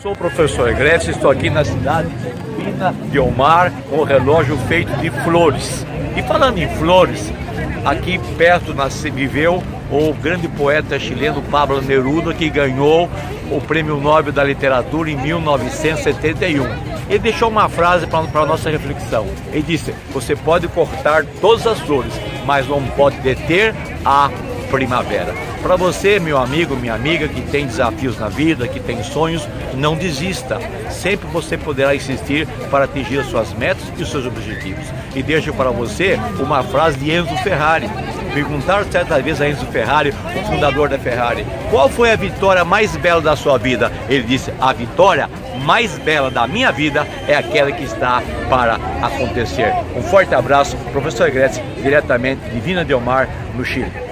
Sou o professor Grécia, estou aqui na cidade de Vina de Omar com o relógio feito de flores. E falando em flores, aqui perto nasce, viveu o grande poeta chileno Pablo Neruda, que ganhou o Prêmio Nobel da Literatura em 1971. Ele deixou uma frase para a nossa reflexão. Ele disse: Você pode cortar todas as flores, mas não pode deter a primavera. Para você, meu amigo, minha amiga, que tem desafios na vida, que tem sonhos, não desista. Sempre você poderá insistir para atingir as suas metas e os seus objetivos. E deixo para você uma frase de Enzo Ferrari. Perguntaram certa vez a Enzo Ferrari, o fundador da Ferrari, qual foi a vitória mais bela da sua vida? Ele disse: a vitória mais bela da minha vida é aquela que está para acontecer. Um forte abraço, professor Gretz, diretamente de Vina Del Mar, no Chile.